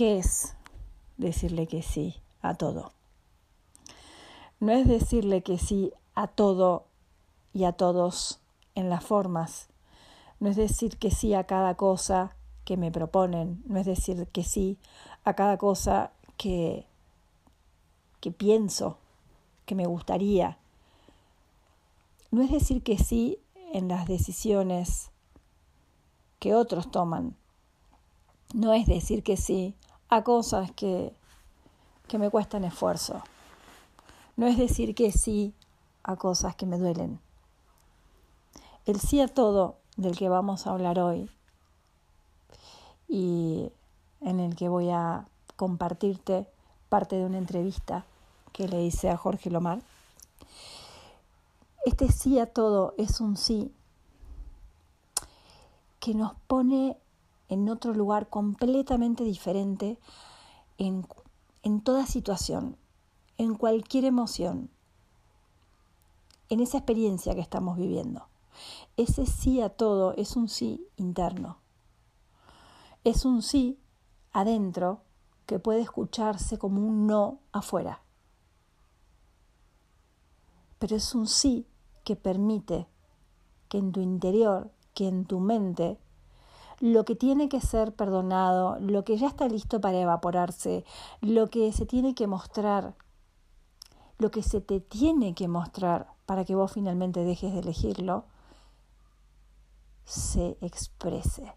¿Qué es decirle que sí a todo? No es decirle que sí a todo y a todos en las formas. No es decir que sí a cada cosa que me proponen. No es decir que sí a cada cosa que, que pienso, que me gustaría. No es decir que sí en las decisiones que otros toman. No es decir que sí a cosas que, que me cuestan esfuerzo. No es decir que sí a cosas que me duelen. El sí a todo del que vamos a hablar hoy y en el que voy a compartirte parte de una entrevista que le hice a Jorge Lomar. Este sí a todo es un sí que nos pone en otro lugar completamente diferente en, en toda situación, en cualquier emoción, en esa experiencia que estamos viviendo. Ese sí a todo es un sí interno. Es un sí adentro que puede escucharse como un no afuera. Pero es un sí que permite que en tu interior, que en tu mente, lo que tiene que ser perdonado, lo que ya está listo para evaporarse, lo que se tiene que mostrar, lo que se te tiene que mostrar para que vos finalmente dejes de elegirlo, se exprese,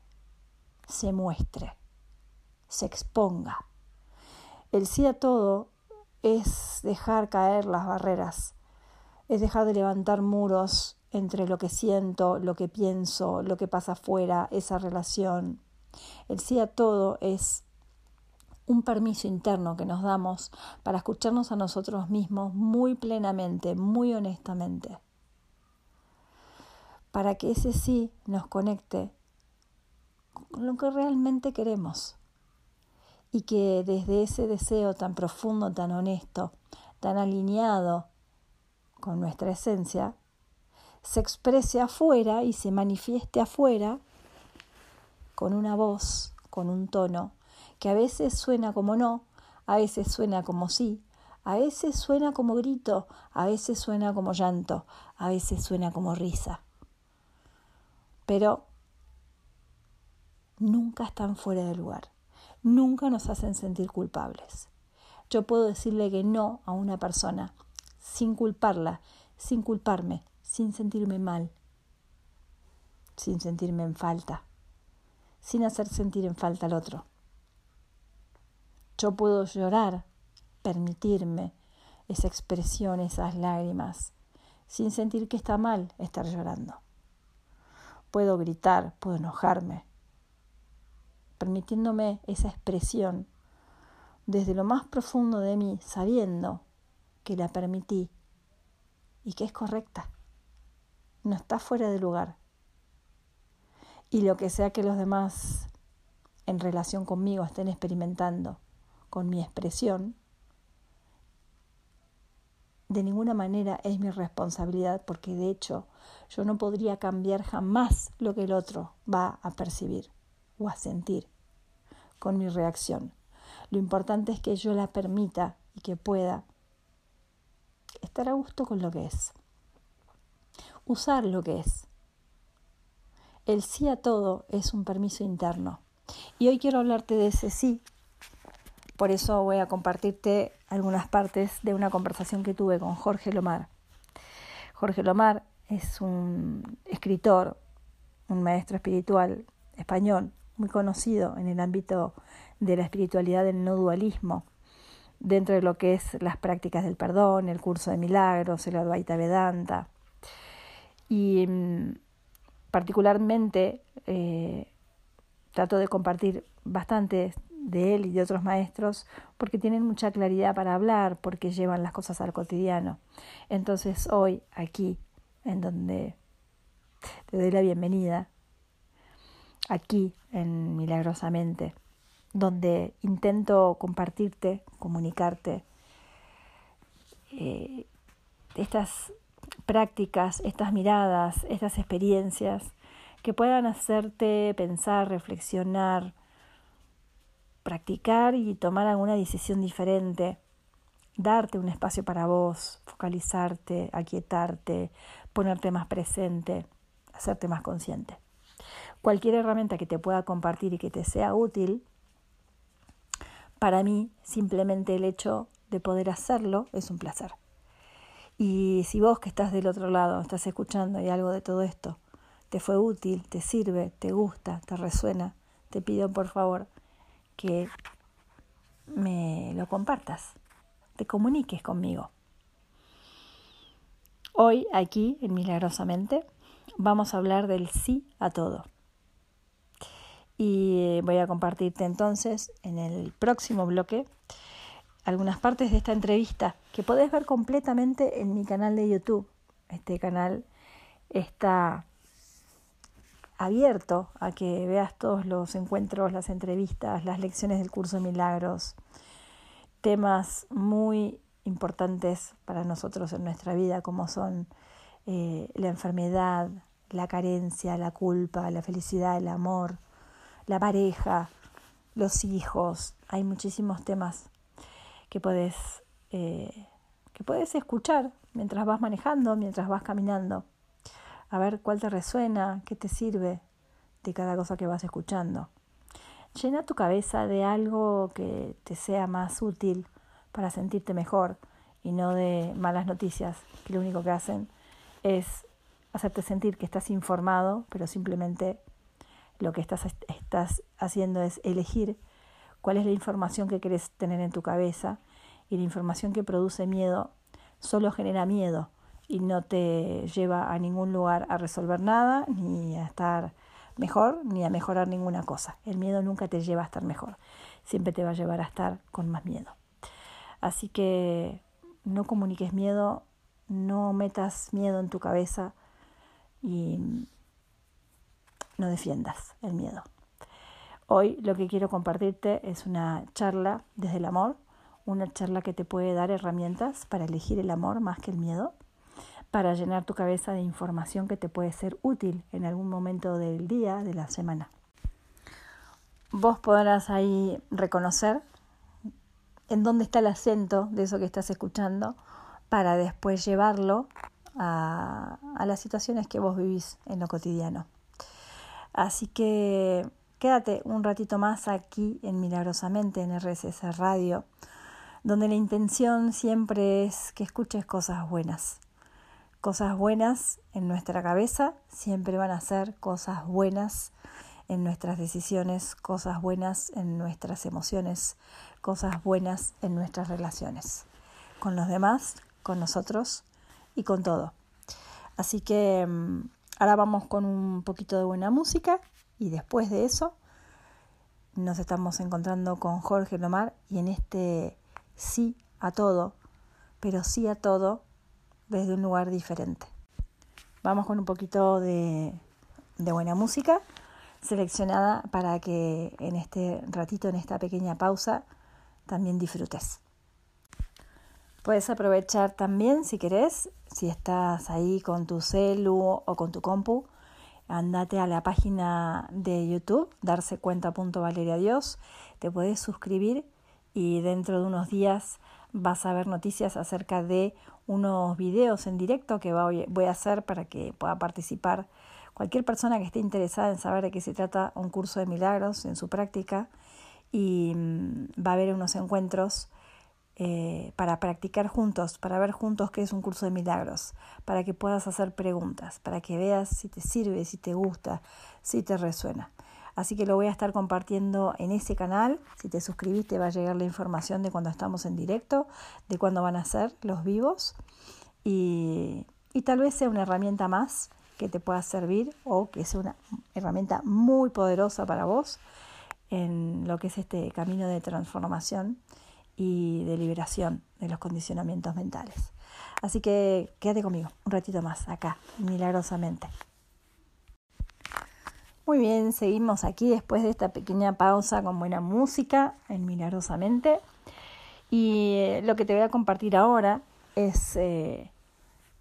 se muestre, se exponga. El sí a todo es dejar caer las barreras, es dejar de levantar muros entre lo que siento, lo que pienso, lo que pasa afuera, esa relación. El sí a todo es un permiso interno que nos damos para escucharnos a nosotros mismos muy plenamente, muy honestamente. Para que ese sí nos conecte con lo que realmente queremos. Y que desde ese deseo tan profundo, tan honesto, tan alineado con nuestra esencia, se exprese afuera y se manifieste afuera con una voz, con un tono, que a veces suena como no, a veces suena como sí, a veces suena como grito, a veces suena como llanto, a veces suena como risa. Pero nunca están fuera de lugar, nunca nos hacen sentir culpables. Yo puedo decirle que no a una persona sin culparla, sin culparme, sin sentirme mal, sin sentirme en falta, sin hacer sentir en falta al otro. Yo puedo llorar, permitirme esa expresión, esas lágrimas, sin sentir que está mal estar llorando. Puedo gritar, puedo enojarme, permitiéndome esa expresión desde lo más profundo de mí, sabiendo que la permití y que es correcta no está fuera de lugar. Y lo que sea que los demás en relación conmigo estén experimentando con mi expresión, de ninguna manera es mi responsabilidad porque de hecho yo no podría cambiar jamás lo que el otro va a percibir o a sentir con mi reacción. Lo importante es que yo la permita y que pueda estar a gusto con lo que es usar lo que es. El sí a todo es un permiso interno. Y hoy quiero hablarte de ese sí. Por eso voy a compartirte algunas partes de una conversación que tuve con Jorge Lomar. Jorge Lomar es un escritor, un maestro espiritual español, muy conocido en el ámbito de la espiritualidad del no dualismo, dentro de lo que es las prácticas del perdón, el curso de milagros, el Advaita Vedanta, y mm, particularmente eh, trato de compartir bastante de él y de otros maestros porque tienen mucha claridad para hablar, porque llevan las cosas al cotidiano. Entonces hoy aquí, en donde te doy la bienvenida, aquí en Milagrosamente, donde intento compartirte, comunicarte eh, estas prácticas, estas miradas, estas experiencias que puedan hacerte pensar, reflexionar practicar y tomar alguna decisión diferente, darte un espacio para vos, focalizarte, aquietarte, ponerte más presente, hacerte más consciente. Cualquier herramienta que te pueda compartir y que te sea útil, para mí simplemente el hecho de poder hacerlo es un placer. Y si vos que estás del otro lado, estás escuchando y algo de todo esto te fue útil, te sirve, te gusta, te resuena, te pido por favor que me lo compartas, te comuniques conmigo. Hoy aquí en Milagrosamente vamos a hablar del sí a todo. Y voy a compartirte entonces en el próximo bloque algunas partes de esta entrevista que podés ver completamente en mi canal de YouTube. Este canal está abierto a que veas todos los encuentros, las entrevistas, las lecciones del curso de milagros, temas muy importantes para nosotros en nuestra vida, como son eh, la enfermedad, la carencia, la culpa, la felicidad, el amor, la pareja, los hijos. Hay muchísimos temas que puedes, eh, que puedes escuchar mientras vas manejando, mientras vas caminando a ver cuál te resuena, qué te sirve de cada cosa que vas escuchando. Llena tu cabeza de algo que te sea más útil para sentirte mejor y no de malas noticias que lo único que hacen es hacerte sentir que estás informado, pero simplemente lo que estás, estás haciendo es elegir cuál es la información que quieres tener en tu cabeza y la información que produce miedo solo genera miedo y no te lleva a ningún lugar a resolver nada, ni a estar mejor, ni a mejorar ninguna cosa. El miedo nunca te lleva a estar mejor, siempre te va a llevar a estar con más miedo. Así que no comuniques miedo, no metas miedo en tu cabeza y no defiendas el miedo. Hoy lo que quiero compartirte es una charla desde el amor, una charla que te puede dar herramientas para elegir el amor más que el miedo para llenar tu cabeza de información que te puede ser útil en algún momento del día, de la semana. Vos podrás ahí reconocer en dónde está el acento de eso que estás escuchando para después llevarlo a, a las situaciones que vos vivís en lo cotidiano. Así que quédate un ratito más aquí en Milagrosamente en RSS Radio, donde la intención siempre es que escuches cosas buenas. Cosas buenas en nuestra cabeza, siempre van a ser cosas buenas en nuestras decisiones, cosas buenas en nuestras emociones, cosas buenas en nuestras relaciones, con los demás, con nosotros y con todo. Así que mm, ahora vamos con un poquito de buena música y después de eso nos estamos encontrando con Jorge Lomar y en este sí a todo, pero sí a todo desde un lugar diferente. Vamos con un poquito de, buena música seleccionada para que en este ratito, en esta pequeña pausa, también disfrutes. Puedes aprovechar también, si querés, si estás ahí con tu celu o con tu compu, andate a la página de YouTube, darse Dios, te puedes suscribir y dentro de unos días vas a ver noticias acerca de unos videos en directo que voy a hacer para que pueda participar cualquier persona que esté interesada en saber de qué se trata un curso de milagros en su práctica. Y mm, va a haber unos encuentros eh, para practicar juntos, para ver juntos qué es un curso de milagros, para que puedas hacer preguntas, para que veas si te sirve, si te gusta, si te resuena. Así que lo voy a estar compartiendo en ese canal. Si te suscribiste va a llegar la información de cuando estamos en directo, de cuándo van a ser los vivos. Y, y tal vez sea una herramienta más que te pueda servir o que sea una herramienta muy poderosa para vos en lo que es este camino de transformación y de liberación de los condicionamientos mentales. Así que quédate conmigo un ratito más acá, milagrosamente. Muy bien, seguimos aquí después de esta pequeña pausa con buena música en Milagrosamente. Y eh, lo que te voy a compartir ahora es eh,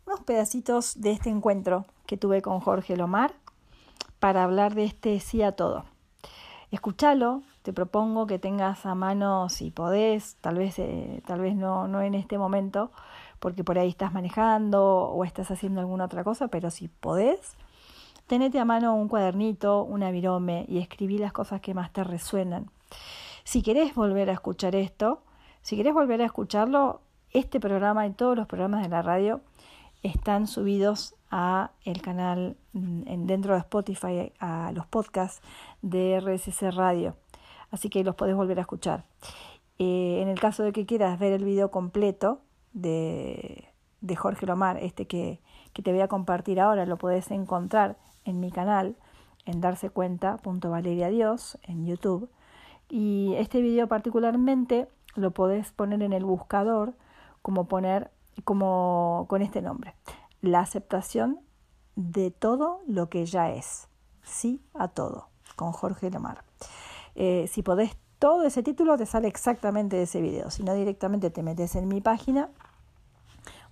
unos pedacitos de este encuentro que tuve con Jorge Lomar para hablar de este sí a todo. Escúchalo te propongo que tengas a mano, si podés, tal vez, eh, tal vez no, no en este momento, porque por ahí estás manejando o estás haciendo alguna otra cosa, pero si podés, tenete a mano un cuadernito, una virome y escribí las cosas que más te resuenan. Si querés volver a escuchar esto, si querés volver a escucharlo, este programa y todos los programas de la radio están subidos a el canal mm, dentro de Spotify, a los podcasts de RSC Radio. Así que los podés volver a escuchar. Eh, en el caso de que quieras ver el video completo de, de Jorge Lomar, este que, que, te voy a compartir ahora, lo podés encontrar en mi canal, en darse Dios en YouTube. Y este video particularmente lo podés poner en el buscador como poner como con este nombre, la aceptación de todo lo que ya es, sí a todo, con Jorge Lomar. Eh, si podés, todo ese título te sale exactamente de ese video, si no directamente te metes en mi página,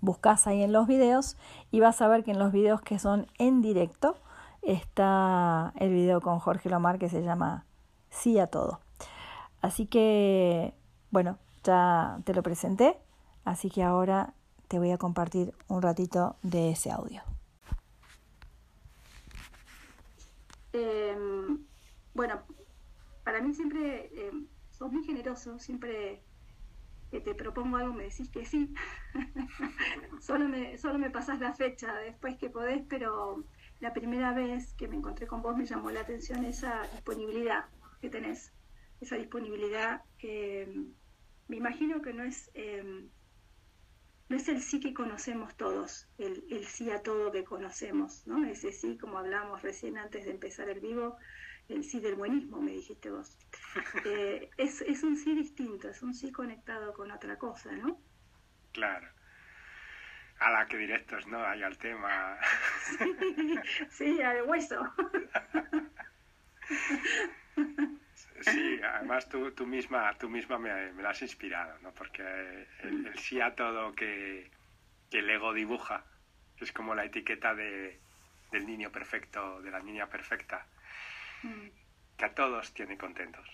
buscas ahí en los videos y vas a ver que en los videos que son en directo está el video con Jorge Lomar que se llama Sí a todo. Así que, bueno, ya te lo presenté, así que ahora te voy a compartir un ratito de ese audio. Em, bueno, para mí siempre eh, sos muy generoso, siempre que te propongo algo me decís que sí. solo, me, solo me pasas la fecha después que podés, pero la primera vez que me encontré con vos me llamó la atención esa disponibilidad que tenés, esa disponibilidad. Em, me imagino que no es em, no es el sí que conocemos todos, el, el, sí a todo que conocemos, ¿no? Ese sí, como hablábamos recién antes de empezar el vivo, el sí del buenismo, me dijiste vos. Eh, es, es un sí distinto, es un sí conectado con otra cosa, ¿no? Claro. A la que directos, ¿no? Hay al tema. sí, al hueso. Sí, además tú, tú misma, tú misma me, me la has inspirado, ¿no? Porque el, sí a todo que, el ego dibuja es como la etiqueta de, del niño perfecto, de la niña perfecta. Que a todos tiene contentos.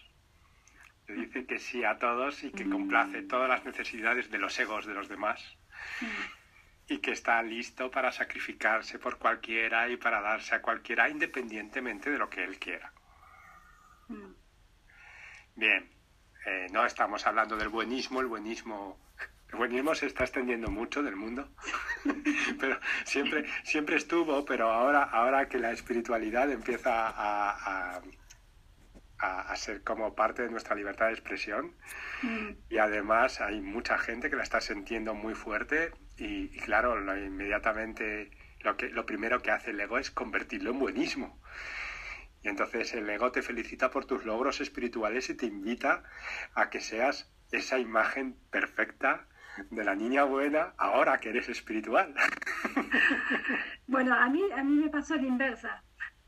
Le dice que sí a todos y que mm. complace todas las necesidades de los egos de los demás. Mm. Y que está listo para sacrificarse por cualquiera y para darse a cualquiera independientemente de lo que él quiera. Bien, eh, no estamos hablando del buenismo, el buenismo, el buenismo se está extendiendo mucho del mundo, pero siempre, siempre estuvo, pero ahora, ahora que la espiritualidad empieza a, a, ser como parte de nuestra libertad de expresión mm. y además hay mucha gente que la está sintiendo muy fuerte y, claro, inmediatamente lo, que, lo primero que hace el ego es convertirlo en buenismo. Y entonces el ego te felicita por tus logros espirituales y te invita a que seas esa imagen perfecta de la niña buena ahora que eres espiritual. Bueno, a mí, a mí me pasó la inversa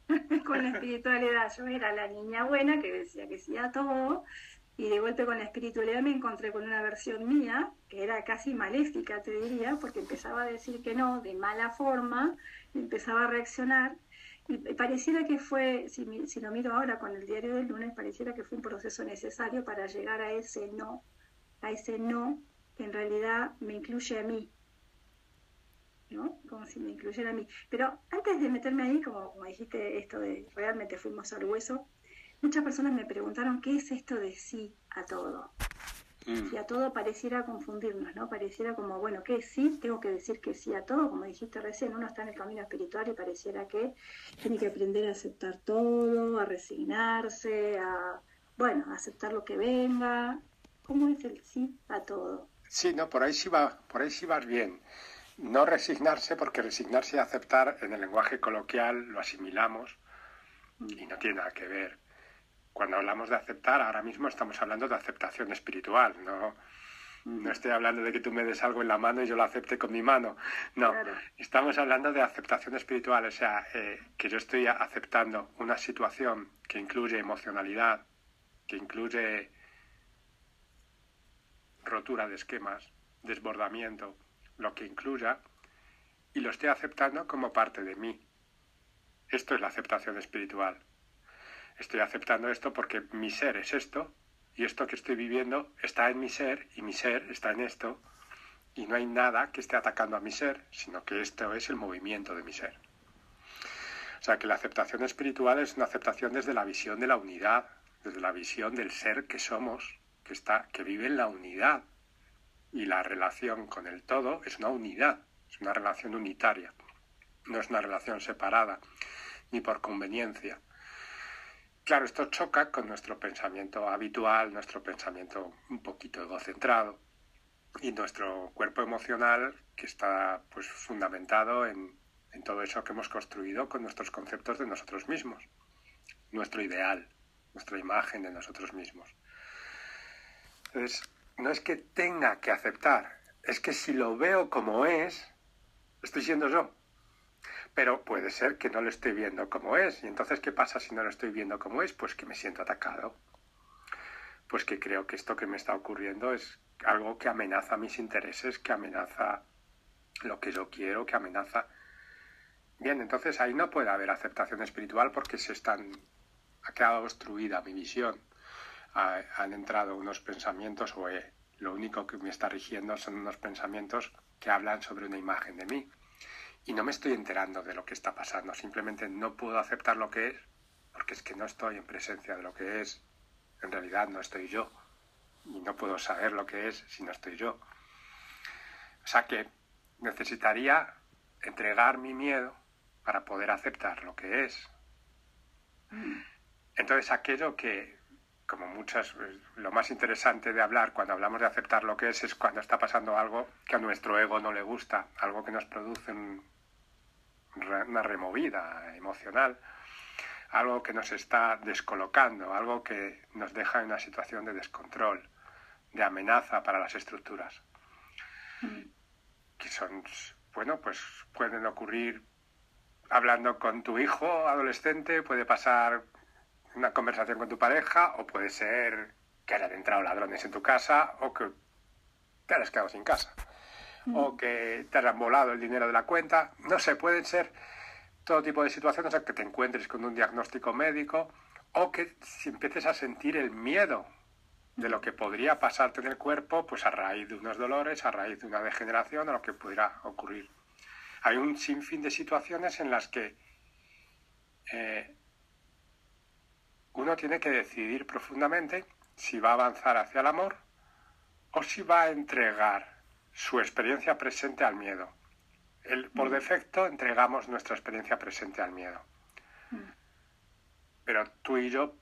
con la espiritualidad. Yo era la niña buena que decía que sí a todo y de vuelta con la espiritualidad me encontré con una versión mía que era casi maléfica, te diría, porque empezaba a decir que no de mala forma, empezaba a reaccionar y pareciera que fue, si, si lo miro ahora con el diario del lunes, pareciera que fue un proceso necesario para llegar a ese no, a ese no que en realidad me incluye a mí, ¿no? Como si me incluyera a mí. Pero antes de meterme ahí, como, como dijiste esto de realmente fuimos al hueso, muchas personas me preguntaron qué es esto de sí a todo. Mm. Y a todo pareciera confundirnos, ¿no? Pareciera como, bueno, ¿qué sí? Tengo que decir que sí a todo, como dijiste recién, uno está en el camino espiritual y pareciera que tiene que aprender a aceptar todo, a resignarse, a, bueno, a aceptar lo que venga. ¿Cómo es el sí a todo? Sí, no, por ahí sí va, por ahí sí vas bien. No resignarse, porque resignarse y aceptar en el lenguaje coloquial lo asimilamos y no tiene nada que ver cuando hablamos de aceptar, ahora mismo estamos hablando de aceptación espiritual, no, no estoy hablando de que tú me des algo en la mano y yo lo acepte con mi mano. No, estamos hablando de aceptación espiritual, o sea, eh, que yo estoy aceptando una situación que incluye emocionalidad, que incluye rotura de esquemas, desbordamiento, lo que incluya, y lo estoy aceptando como parte de mí. Esto es la aceptación espiritual. estoy aceptando esto porque mi ser es esto y esto que estoy viviendo está en mi ser y mi ser está en esto y no hay nada que esté atacando a mi ser, sino que esto es el movimiento de mi ser. O sea que la aceptación espiritual es una aceptación desde la visión de la unidad, desde la visión del ser que somos, que está, que vive en la unidad. Y la relación con el todo es una unidad, es una relación unitaria, no es una relación separada, ni por conveniencia. Claro, esto choca con nuestro pensamiento habitual, nuestro pensamiento un poquito egocentrado y nuestro cuerpo emocional que está pues fundamentado en, en todo eso que hemos construido con nuestros conceptos de nosotros mismos, nuestro ideal, nuestra imagen de nosotros mismos. Entonces, no es que tenga que aceptar, es que si lo veo como es, estoy siendo yo. Pero puede ser que no lo estoy viendo como es. Y entonces, ¿qué pasa si no lo estoy viendo como es? Pues que me siento atacado. Pues que creo que esto que me está ocurriendo es algo que amenaza mis intereses, que amenaza lo que yo quiero, que amenaza... Bien, entonces ahí no puede haber aceptación espiritual porque se están... ha quedado obstruida mi visión. Han entrado unos pensamientos o lo único que me está rigiendo son unos pensamientos que hablan sobre una imagen de mí y no me estoy enterando de lo que está pasando. Simplemente no puedo aceptar lo que es porque es que no estoy en presencia de lo que es. En realidad no estoy yo. Y no puedo saber lo que es si no estoy yo. O sea que necesitaría entregar mi miedo para poder aceptar lo que es. Entonces aquello que, como muchas, lo más interesante de hablar cuando hablamos de aceptar lo que es es cuando está pasando algo que a nuestro ego no le gusta, algo que nos produce un, una removida emocional, algo que nos está descolocando, algo que nos deja en una situación de descontrol, de amenaza para las estructuras. Mm. Que son, bueno, pues pueden ocurrir hablando con tu hijo adolescente, puede pasar una conversación con tu pareja, o puede ser que hayan entrado ladrones en tu casa, o que te hayas quedado sin casa o que te hayan volado el dinero de la cuenta. No sé, pueden ser todo tipo de situaciones que te encuentres con un diagnóstico médico o que si empieces a sentir el miedo de lo que podría pasarte en el cuerpo, pues a raíz de unos dolores, a raíz de una degeneración o lo que pudiera ocurrir. Hay un sinfín de situaciones en las que eh, uno tiene que decidir profundamente si va a avanzar hacia el amor o si va a entregar su experiencia presente al miedo. El, por mm. defecto entregamos nuestra experiencia presente al miedo. Mm. Pero tú y yo,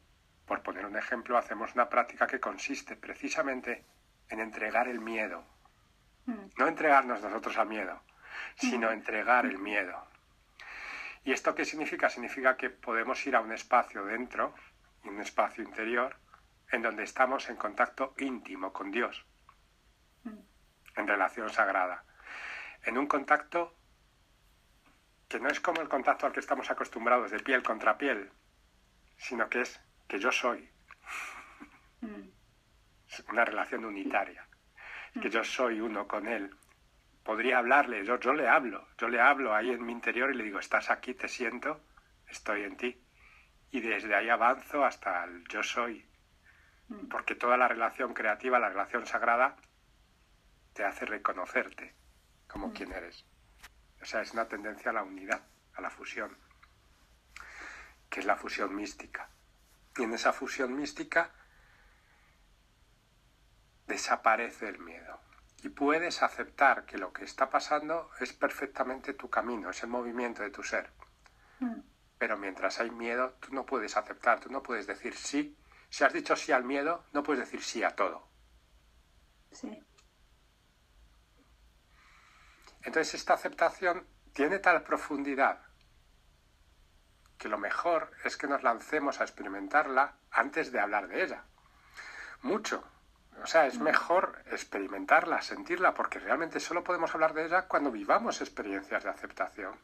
por poner un ejemplo, hacemos una práctica que consiste precisamente en entregar el miedo. Mm. No entregarnos nosotros al miedo, sino entregar el miedo. ¿Y esto qué significa? Significa que podemos ir a un espacio dentro, un espacio interior, en donde estamos en contacto íntimo con Dios en relación sagrada, en un contacto que no es como el contacto al que estamos acostumbrados de piel contra piel, sino que es que yo soy. Mm. una relación unitaria, que yo soy uno con él. Podría hablarle, yo, yo le hablo, yo le hablo ahí en mi interior y le digo, estás aquí, te siento, estoy en ti. Y desde ahí avanzo hasta el yo soy. Mm. Porque toda la relación creativa, la relación sagrada, te hace reconocerte como mm. quien eres. O sea, es una tendencia a la unidad, a la fusión, que es la fusión mística. Y en esa fusión mística desaparece el miedo. Y puedes aceptar que lo que está pasando es perfectamente tu camino, es el movimiento de tu ser. Mm. Pero mientras hay miedo, tú no puedes aceptar, tú no puedes decir sí. Si has dicho sí al miedo, no puedes decir sí a todo. Sí. Entonces esta aceptación tiene tal profundidad que lo mejor es que nos lancemos a experimentarla antes de hablar de ella. Mucho. O sea, es mejor experimentarla, sentirla, porque realmente solo podemos hablar de ella cuando vivamos experiencias de aceptación.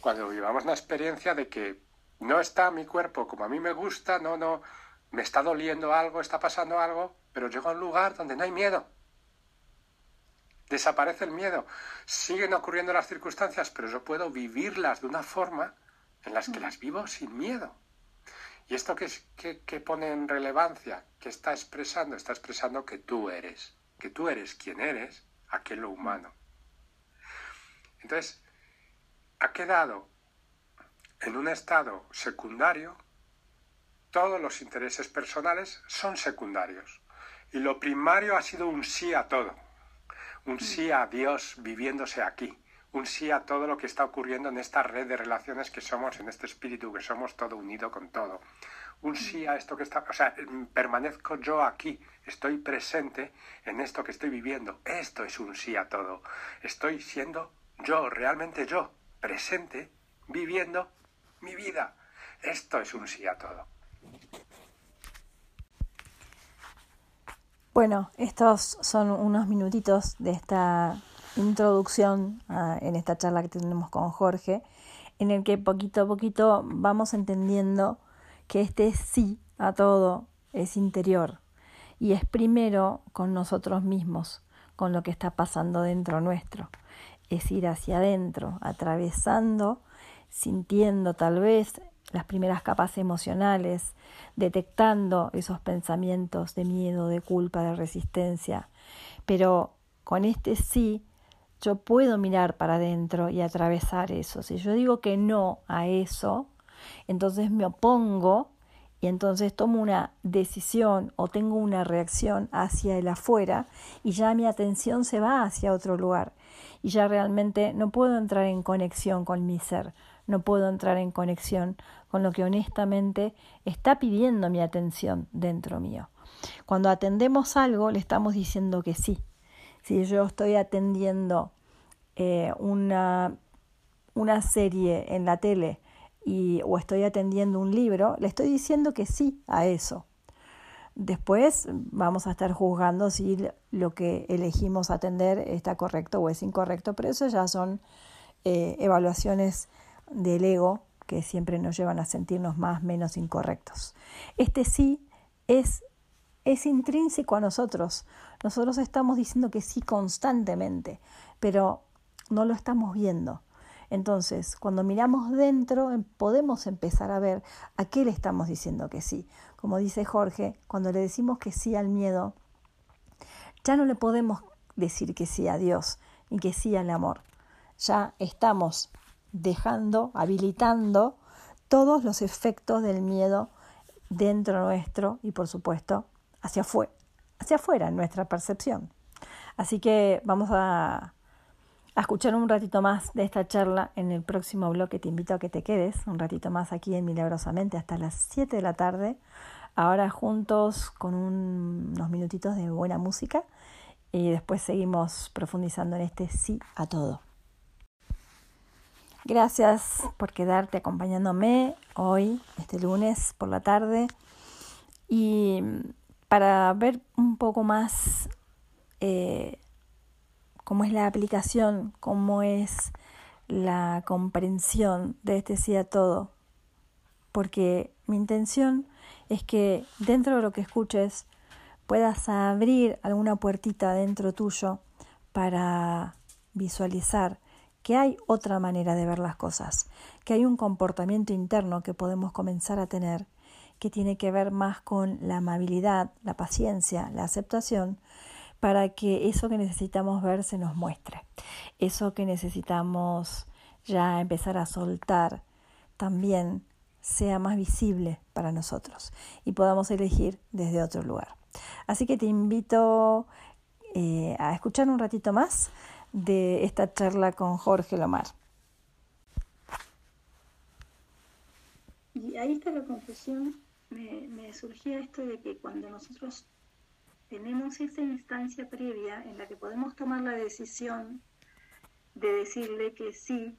Cuando vivamos una experiencia de que no está mi cuerpo como a mí me gusta, no, no, me está doliendo algo, está pasando algo, pero llego a un lugar donde no hay miedo desaparece el miedo. Siguen ocurriendo las circunstancias, pero yo puedo vivirlas de una forma en las que mm. las vivo sin miedo. ¿Y esto qué, qué, pone en relevancia? ¿Qué está expresando? Está expresando que tú eres, que tú eres quien eres, aquí en lo humano. Entonces, ha quedado en un estado secundario, todos los intereses personales son secundarios. Y lo primario ha sido un sí a todo, un sí a Dios viviéndose aquí, un sí a todo lo que está ocurriendo en esta red de relaciones que somos, en este espíritu que somos todo unido con todo. Un sí a esto que está, o sea, permanezco yo aquí, estoy presente en esto que estoy viviendo. Esto es un sí a todo. Estoy siendo yo, realmente yo, presente, viviendo mi vida. Esto es un sí a todo. Bueno, estos son unos minutitos de esta introducción en esta charla que tenemos con Jorge, en el que poquito a poquito vamos entendiendo que este sí a todo es interior y es primero con nosotros mismos, con lo que está pasando dentro nuestro. Es ir hacia adentro, atravesando, sintiendo tal vez las primeras capas emocionales, detectando esos pensamientos de miedo, de culpa, de resistencia. Pero con este sí yo puedo mirar para adentro y atravesar eso. Si yo digo que no a eso, entonces me opongo y entonces tomo una decisión o tengo una reacción hacia el afuera y ya mi atención se va hacia otro lugar y ya realmente no puedo entrar en conexión con mi ser, no puedo entrar en conexión con lo que honestamente está pidiendo mi atención dentro mío. Cuando atendemos algo le estamos diciendo que sí, si yo estoy atendiendo eh, una, una serie en la tele y, o estoy atendiendo un libro, le estoy diciendo que sí a eso. Después vamos a estar juzgando si lo que elegimos atender está correcto o es incorrecto, pero eso ya son eh, evaluaciones del ego que siempre nos llevan a sentirnos más menos incorrectos. Este sí es es intrínseco a nosotros. Nosotros estamos diciendo que sí constantemente, pero no lo estamos viendo. Entonces, cuando miramos dentro, em, podemos empezar a ver a qué le estamos diciendo que sí. Como dice Jorge, cuando le decimos que sí al miedo, ya no le podemos decir que sí a Dios y que sí al amor. Ya estamos dejando, habilitando todos los efectos del miedo dentro nuestro y por supuesto hacia afuera, hacia afuera en nuestra percepción. Así que vamos a, a escuchar un ratito más de esta charla en el próximo bloque. Te invito a que te quedes un ratito más aquí en Milagrosamente hasta las 7 de la tarde. Ahora juntos con unos minutitos de buena música y después seguimos profundizando en este sí a todo. Gracias por quedarte acompañándome hoy, este lunes por la tarde. Y para ver un poco más eh, cómo es la aplicación, cómo es la comprensión de este sí a todo. Porque mi intención es que dentro de lo que escuches puedas abrir alguna puertita dentro tuyo para visualizar que hay otra manera de ver las cosas, que hay un comportamiento interno que podemos comenzar a tener que tiene que ver más con la amabilidad, la paciencia, la aceptación, para que eso que necesitamos ver se nos muestre. Eso que necesitamos ya empezar a soltar también sea más visible para nosotros y podamos elegir desde otro lugar. Así que te invito eh, a escuchar un ratito más de esta charla con Jorge Lomar. Y ahí está la confesión me, me surgía esto de que cuando nosotros tenemos esa instancia previa en la que podemos tomar la decisión de decirle que sí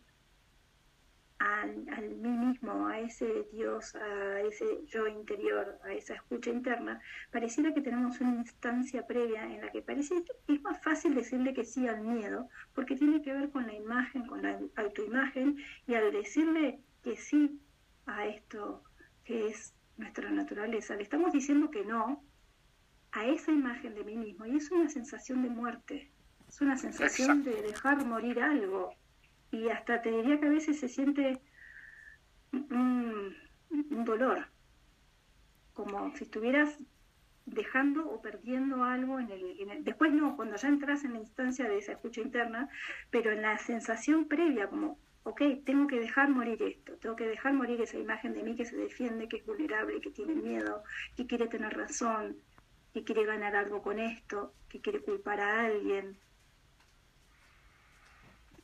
al, mí mismo, a ese Dios, a ese yo interior, a esa escucha interna, pareciera que tenemos una instancia previa en la que parece es más fácil decirle que sí al miedo, porque tiene que ver con la imagen, con la autoimagen, y al decirle que sí a esto que es nuestra naturaleza, le estamos diciendo que no a esa imagen de mí mismo. Y es una sensación de muerte, es una sensación de dejar morir algo. Y hasta te diría que a veces se siente un, dolor, como si estuvieras dejando o perdiendo algo en el, después no, cuando ya entras en la instancia de esa escucha interna, pero en la sensación previa, como, ok, tengo que dejar morir esto, tengo que dejar morir esa imagen de mí que se defiende, que es vulnerable, que tiene miedo, que quiere tener razón, que quiere ganar algo con esto, que quiere culpar a alguien.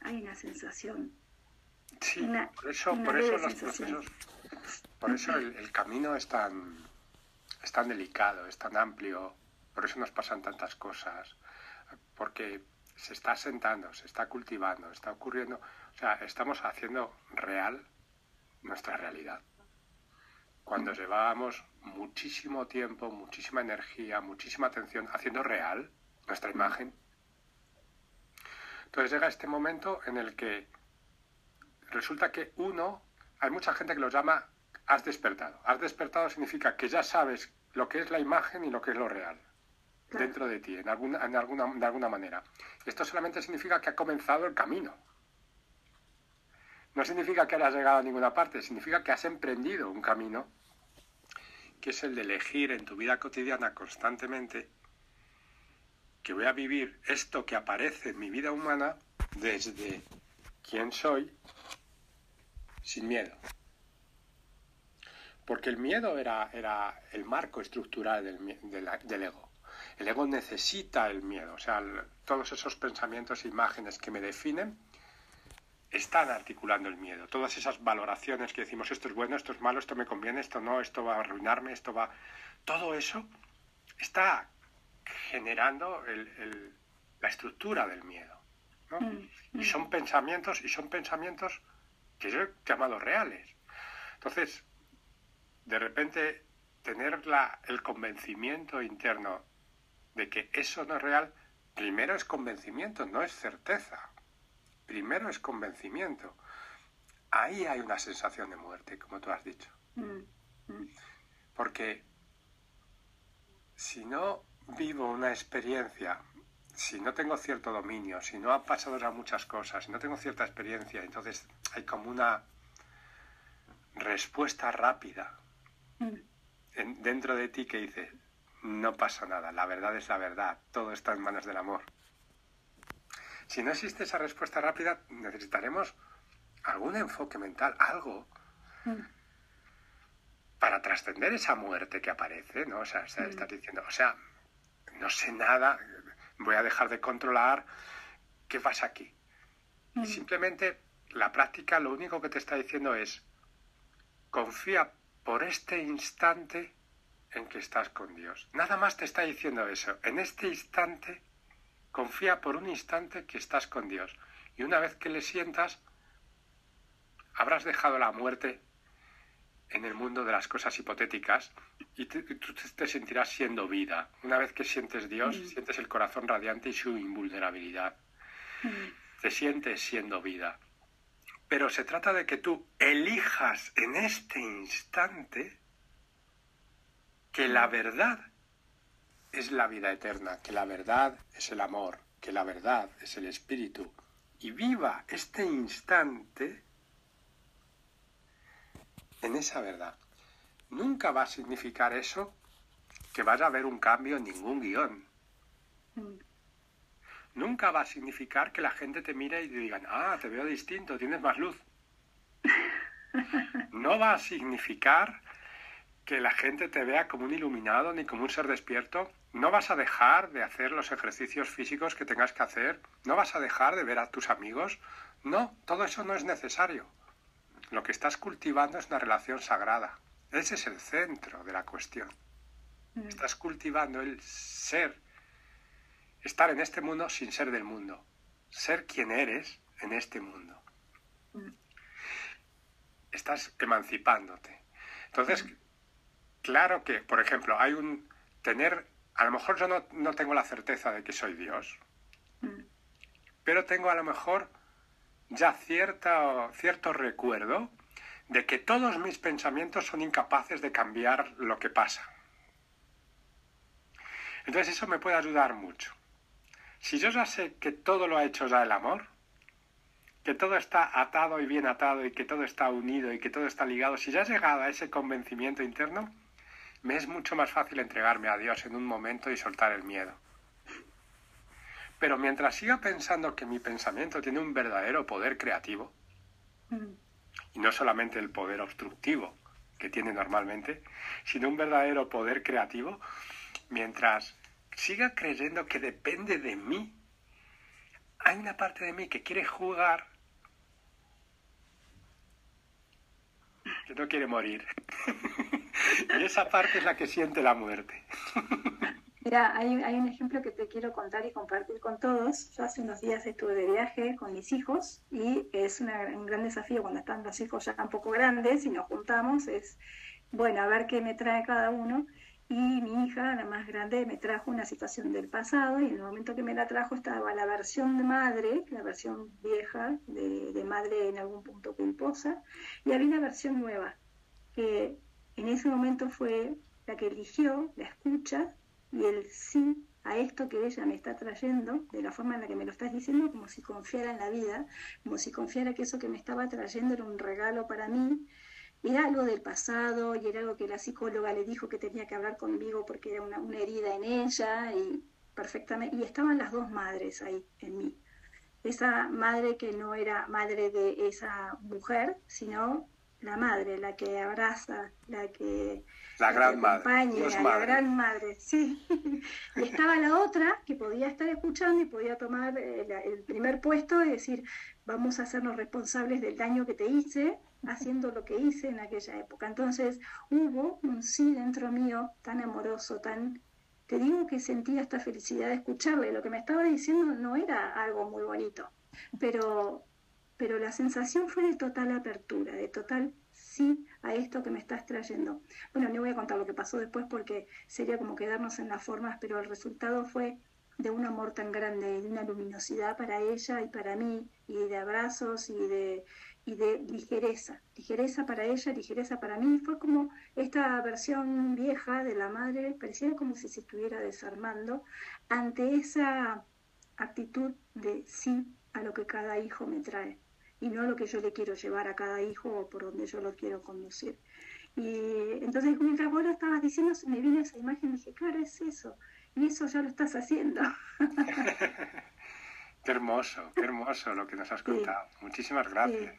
Hay una sensación. Sí, por eso, por eso los procesos, por eso el camino es tan es tan delicado, es tan amplio, por eso nos pasan tantas cosas, porque se está sentando, se está cultivando, está ocurriendo, o sea, estamos haciendo real nuestra realidad. Cuando llevábamos muchísimo tiempo, muchísima energía, muchísima atención haciendo real nuestra imagen, entonces llega este momento en el que resulta que uno, hay mucha gente que lo llama has despertado. Has despertado significa que ya sabes lo que es la imagen y lo que es lo real dentro de ti, en alguna, en alguna, de alguna manera. Esto solamente significa que ha comenzado el camino. No significa que hayas llegado a ninguna parte, significa que has emprendido un camino que es el de elegir en tu vida cotidiana constantemente que voy a vivir esto que aparece en mi vida humana desde quién soy sin miedo porque el miedo era, era el marco estructural del, ego. El ego necesita el miedo, o sea, todos esos pensamientos e imágenes que me definen están articulando el miedo. Todas esas valoraciones que decimos esto es bueno, esto es malo, esto me conviene, esto no, esto va a arruinarme, esto va... Todo eso está generando la estructura del miedo. Mm, y mm. son pensamientos, y son pensamientos que yo he llamado reales. Entonces, de repente tener el convencimiento interno de que eso no es real, primero es convencimiento, no es certeza. Primero es convencimiento. Ahí hay una sensación de muerte, como tú has dicho. Mm, mm. Porque si no vivo una experiencia, si no tengo cierto dominio, si no han pasado ya muchas cosas, si no tengo cierta experiencia, entonces hay como una respuesta rápida dentro de ti que dice, no pasa nada, la verdad es la verdad, todo está en manos del amor. Si no existe esa respuesta rápida, necesitaremos algún enfoque mental, algo, mm. para trascender esa muerte que aparece, ¿no? O sea, mm. estás diciendo, o sea, no sé nada, voy a dejar de controlar, ¿qué pasa aquí? Y mm. simplemente la práctica lo único que te está diciendo es, confía por este instante en que estás con Dios. Nada más te está diciendo eso. En este instante, confía por un instante que estás con Dios. Y una vez que le sientas, habrás dejado la muerte en el mundo de las cosas hipotéticas y tú te, sentirás siendo vida. Una vez que sientes Dios, mm. sientes el corazón radiante y su invulnerabilidad. Mm. Te sientes siendo vida. Pero se trata de que tú elijas en este instante que la verdad es la vida eterna, que la verdad es el amor, que la verdad es el espíritu. Y viva este instante en esa verdad. Nunca va a significar eso que vaya a haber un cambio en ningún guion. Mm nunca va a significar que la gente te mire y te digan, ah, te veo distinto, tienes más luz. No va a significar que la gente te vea como un iluminado ni como un ser despierto. No vas a dejar de hacer los ejercicios físicos que tengas que hacer. No vas a dejar de ver a tus amigos. No, todo eso no es necesario. Lo que estás cultivando es una relación sagrada. Ese es el centro de la cuestión. Mm. Estás cultivando el ser estar en este mundo sin ser del mundo, ser quien eres en este mundo. Estás emancipándote. Entonces, claro que, por ejemplo, hay un tener, a lo mejor yo no, tengo la certeza de que soy Dios, pero tengo a lo mejor ya cierta, cierto recuerdo de que todos mis pensamientos son incapaces de cambiar lo que pasa. Entonces eso me puede ayudar mucho. Si yo ya sé que todo lo ha hecho ya el amor, que todo está atado y bien atado y que todo está unido y que todo está ligado, si ya has llegado a ese convencimiento interno, me es mucho más fácil entregarme a Dios en un momento y soltar el miedo. Pero mientras siga pensando que mi pensamiento tiene un verdadero poder creativo, mm. y no solamente el poder obstructivo que tiene normalmente, sino un verdadero poder creativo, mientras siga creyendo que depende de mí, hay una parte de mí que quiere jugar, que no quiere morir. y esa parte es la que siente la muerte. Mira, hay, un ejemplo que te quiero contar y compartir con todos. Yo hace unos días estuve de viaje con mis hijos y es un gran desafío cuando están los hijos ya un poco grandes y nos juntamos, es, bueno, a ver qué me trae cada uno. Y mi hija, la más grande, me trajo una situación del pasado y en el momento que me la trajo estaba la versión de madre, la versión vieja de, de madre en algún punto culposa, y había una versión nueva, que en ese momento fue la que eligió, la escucha y el sí a esto que ella me está trayendo, de la forma en la que me lo estás diciendo, como si confiara en la vida, como si confiara que eso que me estaba trayendo era un regalo para mí, era algo del pasado y era algo que la psicóloga le dijo que tenía que hablar conmigo porque era una, una herida en ella y perfectamente, y estaban las dos madres ahí en mí. Esa madre que no era madre de esa mujer, sino la madre, la que abraza, la que la gran madre, la gran madre, sí. y estaba la otra que podía estar escuchando y podía tomar el, eh, el, primer puesto y decir, vamos a hacernos responsables del daño que te hice, haciendo lo que hice en aquella época. Entonces hubo un sí dentro mío tan amoroso, tan... Te digo que sentía esta felicidad de escucharle. Lo que me estaba diciendo no era algo muy bonito, pero pero la sensación fue de total apertura, de total sí a esto que me estás trayendo. Bueno, no voy a contar lo que pasó después porque sería como quedarnos en las formas, pero el resultado fue de un amor tan grande, de una luminosidad para ella y para mí, y de abrazos y de, y de ligereza, ligereza para ella, ligereza para mí. Fue como esta versión vieja de la madre, parecía como si se estuviera desarmando ante esa actitud de sí a lo que cada hijo me trae y no lo que yo le quiero llevar a cada hijo o por donde yo lo quiero conducir. Y entonces mientras vos lo estabas diciendo, me vino esa imagen y dije, claro, es eso. Y eso ya lo estás haciendo. qué hermoso, qué hermoso lo que nos has contado. Muchísimas gracias.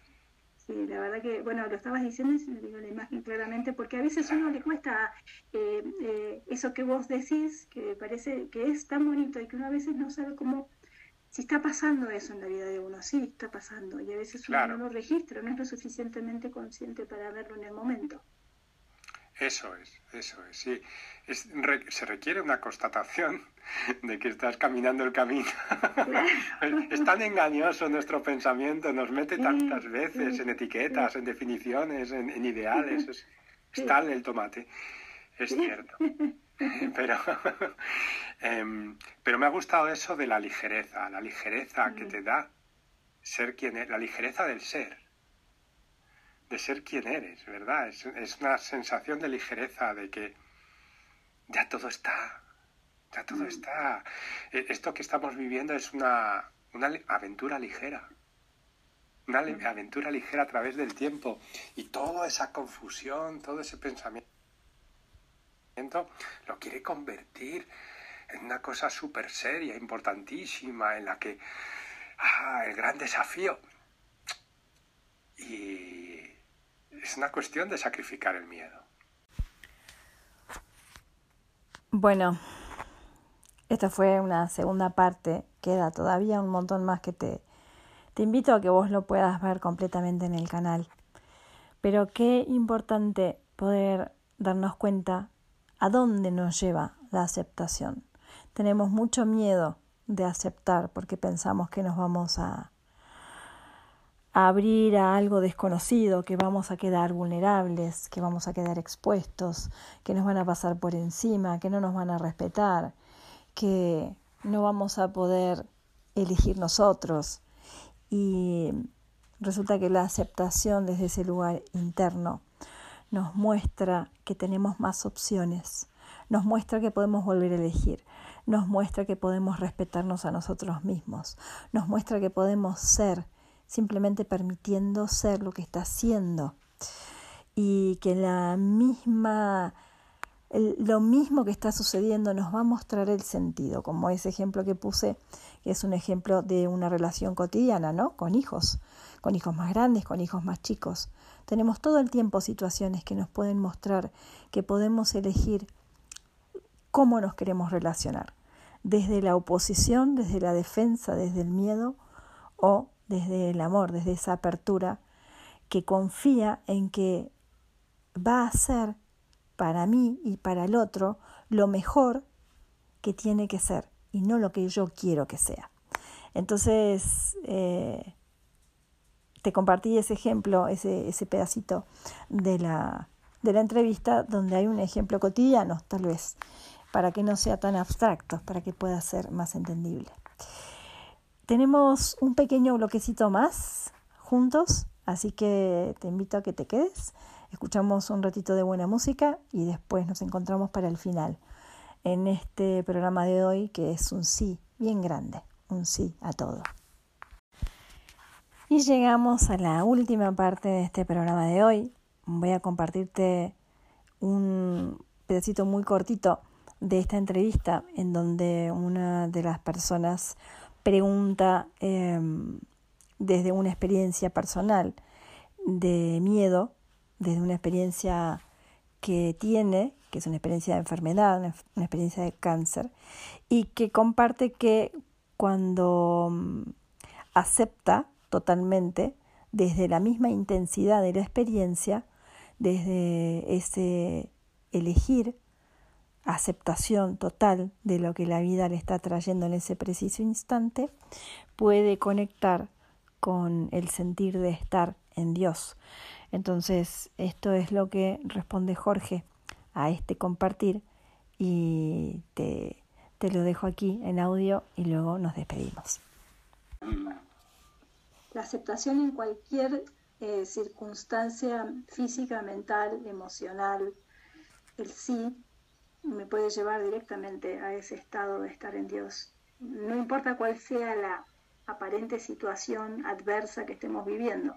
Sí. la verdad que, bueno, lo estabas diciendo y se me vino la imagen claramente, porque a veces uno le cuesta eh, eh, eso que vos decís, que parece que es tan bonito y que uno a veces no sabe cómo si está pasando eso en la vida de uno, sí está pasando, y a veces uno no lo registra, no es lo suficientemente consciente para verlo en el momento. Eso es, eso es, sí. se requiere una constatación de que estás caminando el camino. es tan engañoso nuestro pensamiento, nos mete tantas veces en etiquetas, en definiciones, en, ideales. Es, es tal el tomate, es cierto. Pero Em, pero me ha gustado eso de la ligereza, la ligereza que mm. te da ser quien eres, la ligereza del ser, de ser quien eres, ¿verdad? Es, una sensación de ligereza, de que ya todo está, ya todo mm. está. E, esto que estamos viviendo es una, una aventura ligera, una mm. aventura ligera a través del tiempo y toda esa confusión, todo ese pensamiento lo quiere convertir en una cosa súper seria, importantísima, en la que, ah, el gran desafío. Y es una cuestión de sacrificar el miedo. Bueno, esta fue una segunda parte, queda todavía un montón más que te, te invito a que vos lo puedas ver completamente en el canal. Pero qué importante poder darnos cuenta a dónde nos lleva la aceptación. Tenemos mucho miedo de aceptar porque pensamos que nos vamos a, abrir a algo desconocido, que vamos a quedar vulnerables, que vamos a quedar expuestos, que nos van a pasar por encima, que no nos van a respetar, que no vamos a poder elegir nosotros. Y resulta que la aceptación desde ese lugar interno nos muestra que tenemos más opciones, nos muestra que podemos volver a elegir, nos muestra que podemos respetarnos a nosotros mismos, nos muestra que podemos ser simplemente permitiendo ser lo que está siendo y que la misma lo mismo que está sucediendo nos va a mostrar el sentido, como ese ejemplo que puse, que es un ejemplo de una relación cotidiana, ¿no? Con hijos, con hijos más grandes, con hijos más chicos. Tenemos todo el tiempo situaciones que nos pueden mostrar que podemos elegir cómo nos queremos relacionar, desde la oposición, desde la defensa, desde el miedo o desde el amor, desde esa apertura que confía en que va a ser para mí y para el otro lo mejor que tiene que ser y no lo que yo quiero que sea. Entonces, eh, te compartí ese ejemplo, ese, pedacito de la entrevista donde hay un ejemplo cotidiano, tal vez, para que no sea tan abstracto, para que pueda ser más entendible. Tenemos un pequeño bloquecito más juntos, así que te invito a que te quedes Escuchamos un ratito de buena música y después nos encontramos para el final en este programa de hoy que es un sí bien grande, un sí a todo. Y llegamos a la última parte de este programa de hoy. Voy a compartirte un pedacito muy cortito de esta entrevista en donde una de las personas pregunta em, desde una experiencia personal de miedo desde una experiencia que tiene, que es una experiencia de enfermedad, una experiencia de cáncer, y que comparte que cuando mm, acepta totalmente, desde la misma intensidad de la experiencia, desde ese elegir aceptación total de lo que la vida le está trayendo en ese preciso instante, puede conectar con el sentir de estar en Dios. Entonces, esto es lo que responde Jorge a este compartir y te, te lo dejo aquí en audio y luego nos despedimos. La aceptación en cualquier eh, circunstancia física, mental, emocional, el sí me puede llevar directamente a ese estado de estar en Dios. No importa cuál sea la aparente situación adversa que estemos viviendo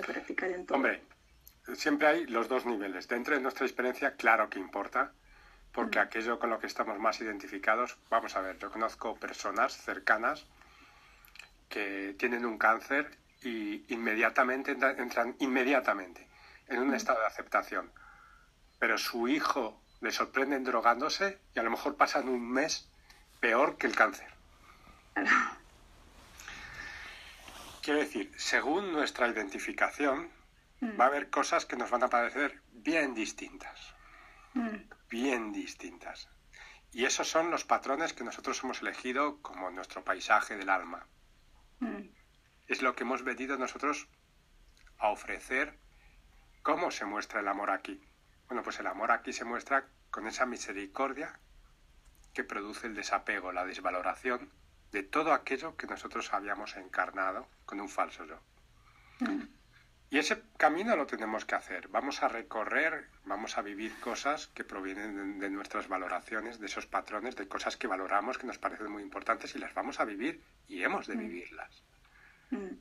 practicar en todo. Hombre, siempre hay los dos niveles. Dentro de nuestra experiencia, claro que importa, porque mm. aquello con lo que estamos más identificados, vamos a ver, yo conozco personas cercanas que tienen un cáncer y inmediatamente entran inmediatamente en un mm. estado de aceptación. Pero su hijo le sorprenden drogándose y a lo mejor pasan un mes peor que el cáncer. Quiero decir, según nuestra identificación, mm. va a haber cosas que nos van a parecer bien distintas. Mm. Bien distintas. Y esos son los patrones que nosotros hemos elegido como nuestro paisaje del alma. Es lo que hemos venido nosotros a ofrecer. ¿Cómo se muestra el amor aquí? Bueno, pues el amor aquí se muestra con esa misericordia que produce el desapego, la desvaloración de todo aquello que nosotros habíamos encarnado con un falso yo. Y ese camino lo tenemos que hacer. Vamos a recorrer, vamos a vivir cosas que provienen de, nuestras valoraciones, de esos patrones, de cosas que valoramos, que nos parecen muy importantes y las vamos a vivir y hemos de mm. vivirlas. Mm.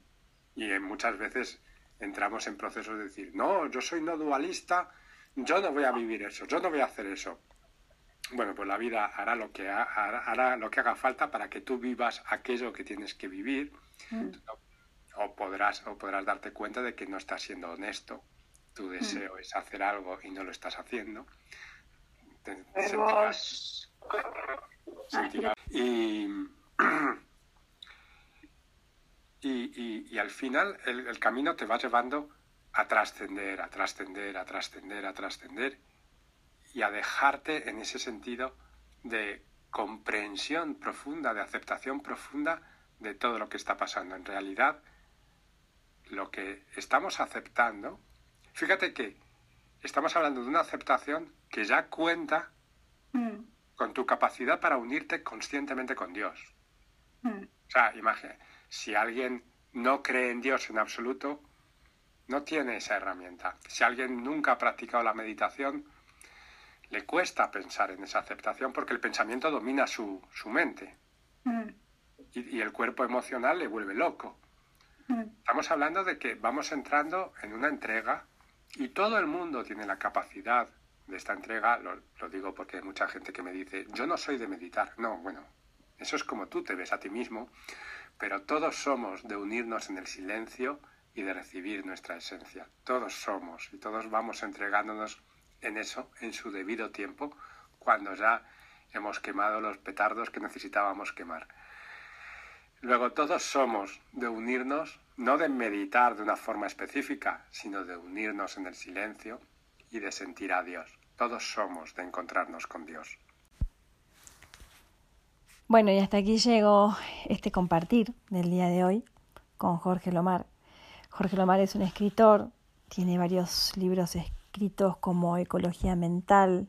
Y muchas veces entramos en procesos de decir, no, yo soy no dualista, yo no voy a vivir eso, yo no voy a hacer eso bueno, pues la vida hará lo que hará lo que haga falta para que tú vivas aquello que tienes que vivir mm. O podrás o podrás darte cuenta de que no estás siendo honesto. Tu mm. deseo es hacer algo y no lo estás haciendo. y, y, al final el, el camino te va llevando a trascender, a trascender, a trascender, a trascender y a dejarte en ese sentido de comprensión profunda, de aceptación profunda de todo lo que está pasando. En realidad, lo que estamos aceptando, fíjate que estamos hablando de una aceptación que ya cuenta mm. con tu capacidad para unirte conscientemente con Dios. Mm. O sea, imagínate, si alguien no cree en Dios en absoluto, no tiene esa herramienta. Si alguien nunca ha practicado la meditación, le cuesta pensar en esa aceptación porque el pensamiento domina su, mente mm. y, el cuerpo emocional le vuelve loco. Estamos hablando de que vamos entrando en una entrega y todo el mundo tiene la capacidad de esta entrega, lo, lo digo porque hay mucha gente que me dice, yo no soy de meditar. No, bueno, eso es como tú te ves a ti mismo, pero todos somos de unirnos en el silencio y de recibir nuestra esencia. Todos somos y todos vamos entregándonos en eso, en su debido tiempo, cuando ya hemos quemado los petardos que necesitábamos quemar. Luego todos somos de unirnos, no de meditar de una forma específica, sino de unirnos en el silencio y de sentir a Dios. Todos somos de encontrarnos con Dios. Bueno, y hasta aquí llegó este compartir del día de hoy con Jorge Lomar. Jorge Lomar es un escritor, tiene varios libros escritos como Ecología Mental,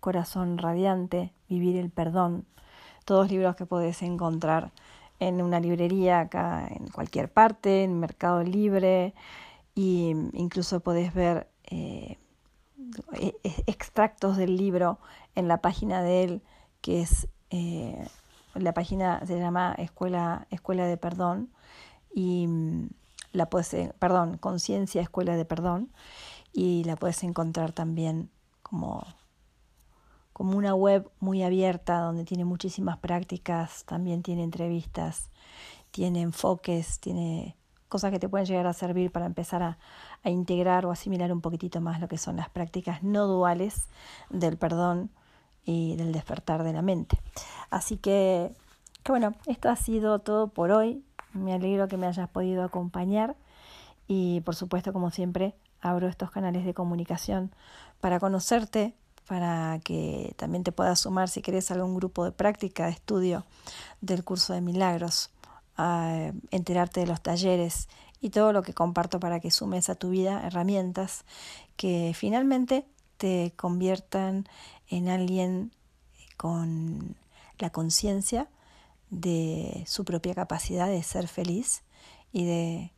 Corazón Radiante, Vivir el Perdón, todos libros que podés encontrar en una librería acá en cualquier parte, en Mercado Libre, e incluso podés ver eh, e-, e-, extractos del libro en la página de él, que es eh, la página se llama Escuela, Escuela de Perdón y la puedes, perdón, Conciencia Escuela de Perdón y la puedes encontrar también como, como una web muy abierta donde tiene muchísimas prácticas, también tiene entrevistas, tiene enfoques, tiene cosas que te pueden llegar a servir para empezar a, integrar o asimilar un poquitito más lo que son las prácticas no duales del perdón y del despertar de la mente. Así que, que bueno, esto ha sido todo por hoy. Me alegro que me hayas podido acompañar y por supuesto, como siempre, abro estos canales de comunicación para conocerte, para que también te puedas sumar si querés algún grupo de práctica, de estudio del curso de milagros, a enterarte de los talleres y todo lo que comparto para que sumes a tu vida herramientas que finalmente te conviertan en alguien con la conciencia de su propia capacidad de ser feliz y de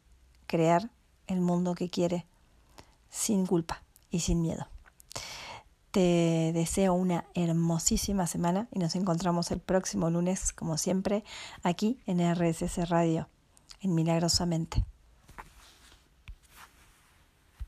crear el mundo que quiere sin culpa y sin miedo. Te deseo una hermosísima semana y nos encontramos el próximo lunes, como siempre, aquí en RSS Radio, en Milagrosamente.